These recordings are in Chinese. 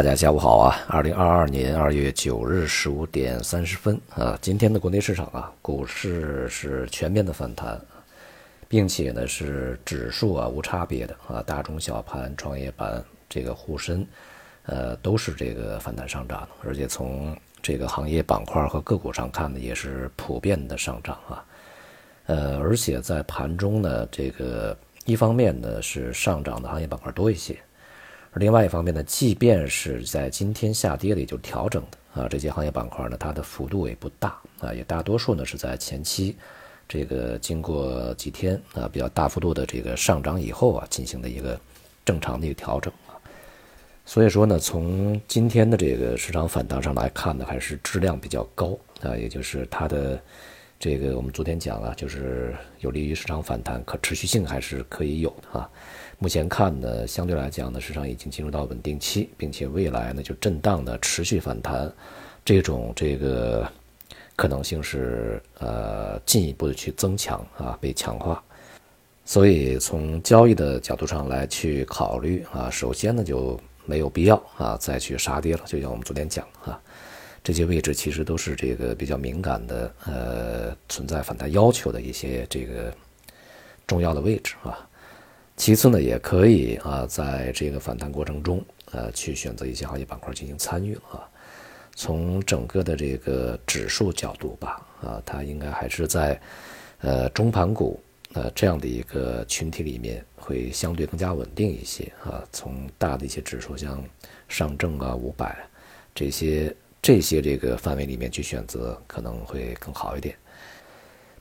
大家下午好啊！二零二二年二月九日十五点三十分啊，今天的国内市场啊，股市是全面的反弹，并且呢是指数啊无差别的啊，大中小盘、创业板、这个沪深，呃都是这个反弹上涨，而且从这个行业板块和个股上看呢，也是普遍的上涨啊。呃，而且在盘中呢，这个一方面呢是上涨的行业板块多一些。另外一方面呢，即便是在今天下跌的，也就调整的啊，这些行业板块呢，它的幅度也不大啊，也大多数呢是在前期这个经过几天啊比较大幅度的这个上涨以后啊，进行的一个正常的一个调整啊。所以说呢，从今天的这个市场反弹上来看呢，还是质量比较高啊，也就是它的这个我们昨天讲了，就是有利于市场反弹，可持续性还是可以有的啊。目前看呢，相对来讲呢，市场已经进入到稳定期，并且未来呢就震荡的持续反弹，这种这个可能性是呃进一步的去增强啊，被强化。所以从交易的角度上来去考虑啊，首先呢就没有必要啊再去杀跌了。就像我们昨天讲啊，这些位置其实都是这个比较敏感的，呃，存在反弹要求的一些这个重要的位置啊。其次呢，也可以啊，在这个反弹过程中，呃，去选择一些行业板块进行参与啊。从整个的这个指数角度吧，啊，它应该还是在呃中盘股呃这样的一个群体里面，会相对更加稳定一些啊。从大的一些指数，像上证啊、五百这些这些这个范围里面去选择，可能会更好一点。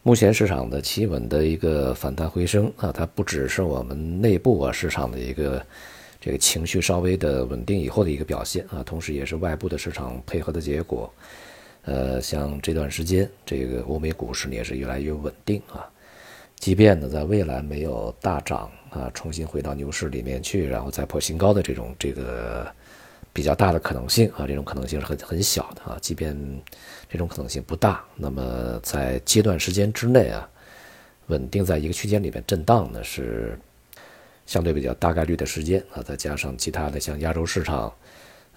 目前市场的企稳的一个反弹回升啊，它不只是我们内部啊市场的一个这个情绪稍微的稳定以后的一个表现啊，同时也是外部的市场配合的结果。呃，像这段时间这个欧美股市呢也是越来越稳定啊，即便呢在未来没有大涨啊，重新回到牛市里面去，然后再破新高的这种这个。比较大的可能性啊，这种可能性是很很小的啊。即便这种可能性不大，那么在阶段时间之内啊，稳定在一个区间里面震荡呢，是相对比较大概率的时间啊。再加上其他的像亚洲市场，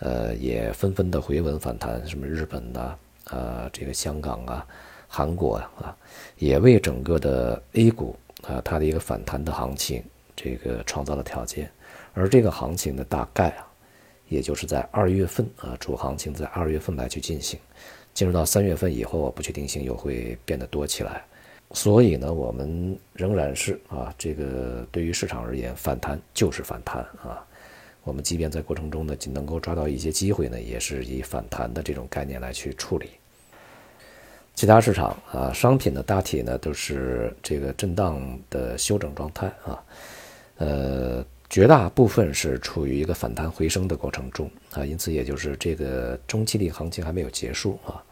呃，也纷纷的回稳反弹，什么日本呐，啊，这个香港啊，韩国啊，也为整个的 A 股啊，它的一个反弹的行情，这个创造了条件。而这个行情呢，大概啊。也就是在二月份啊，主行情在二月份来去进行，进入到三月份以后，不确定性又会变得多起来。所以呢，我们仍然是啊，这个对于市场而言，反弹就是反弹啊。我们即便在过程中呢，能够抓到一些机会呢，也是以反弹的这种概念来去处理。其他市场啊，商品呢大体呢都是这个震荡的休整状态啊，呃。绝大部分是处于一个反弹回升的过程中啊，因此也就是这个中期的行情还没有结束啊。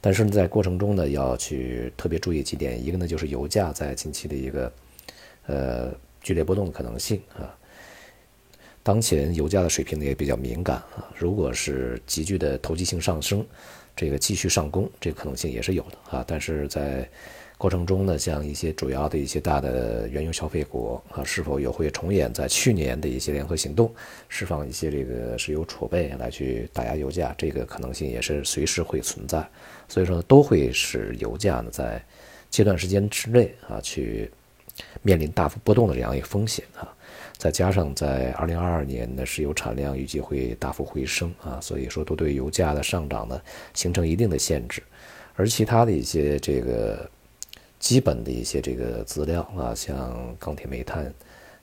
但是，在过程中呢，要去特别注意几点，一个呢就是油价在近期的一个呃剧烈波动的可能性啊。当前油价的水平呢也比较敏感啊，如果是急剧的投机性上升，这个继续上攻，这个可能性也是有的啊。但是在过程中呢，像一些主要的一些大的原油消费国啊，是否又会重演在去年的一些联合行动，释放一些这个石油储备来去打压油价，这个可能性也是随时会存在。所以说，都会使油价呢在阶段时间之内啊去面临大幅波动的这样一个风险啊。再加上在二零二二年的石油产量预计会大幅回升啊，所以说都对油价的上涨呢形成一定的限制。而其他的一些这个。基本的一些这个资料啊，像钢铁、煤炭、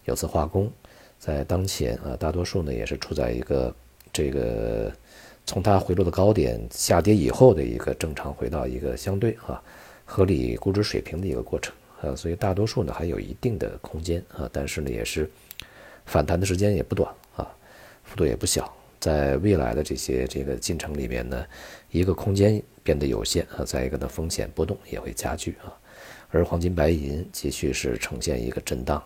有色化工，在当前啊，大多数呢也是处在一个这个从它回落的高点下跌以后的一个正常回到一个相对啊合理估值水平的一个过程啊，所以大多数呢还有一定的空间啊，但是呢也是反弹的时间也不短啊，幅度也不小，在未来的这些这个进程里面呢，一个空间变得有限啊，再一个呢风险波动也会加剧啊。而黄金、白银继续是呈现一个震荡，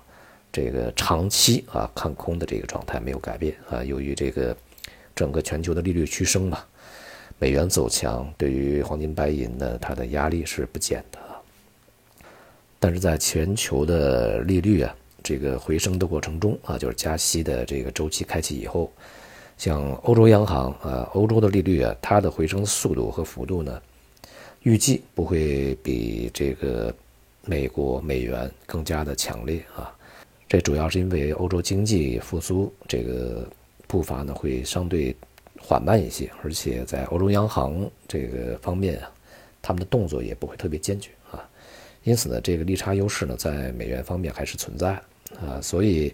这个长期啊看空的这个状态没有改变啊。由于这个整个全球的利率趋升嘛，美元走强，对于黄金、白银呢，它的压力是不减的。但是在全球的利率啊这个回升的过程中啊，就是加息的这个周期开启以后，像欧洲央行啊，欧洲的利率啊，它的回升速度和幅度呢，预计不会比这个美国美元更加的强烈啊。这主要是因为欧洲经济复苏这个步伐呢会相对缓慢一些，而且在欧洲央行这个方面啊，他们的动作也不会特别坚决啊，因此呢，这个利差优势呢在美元方面还是存在啊，所以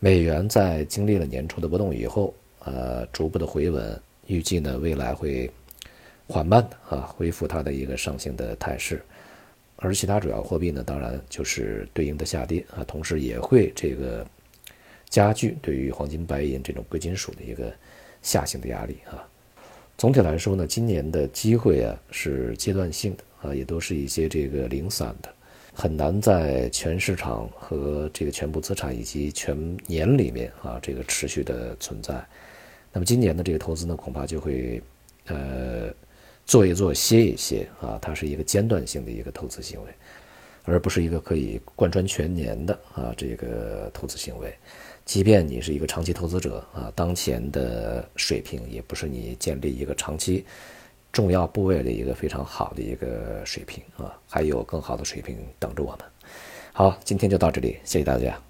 美元在经历了年初的波动以后，呃，逐步的回稳，预计呢未来会缓慢的啊恢复它的一个上行的态势。而其他主要货币呢，当然就是对应的下跌啊，同时也会这个加剧对于黄金、白银这种贵金属的一个下行的压力啊。总体来说呢，今年的机会啊是阶段性的啊，也都是一些这个零散的，很难在全市场和这个全部资产以及全年里面啊这个持续的存在。那么今年的这个投资呢，恐怕就会呃。做一做，歇一歇啊，它是一个间断性的一个投资行为，而不是一个可以贯穿全年的啊这个投资行为。即便你是一个长期投资者啊，当前的水平也不是你建立一个长期重要部位的一个非常好的一个水平啊，还有更好的水平等着我们。好，今天就到这里，谢谢大家。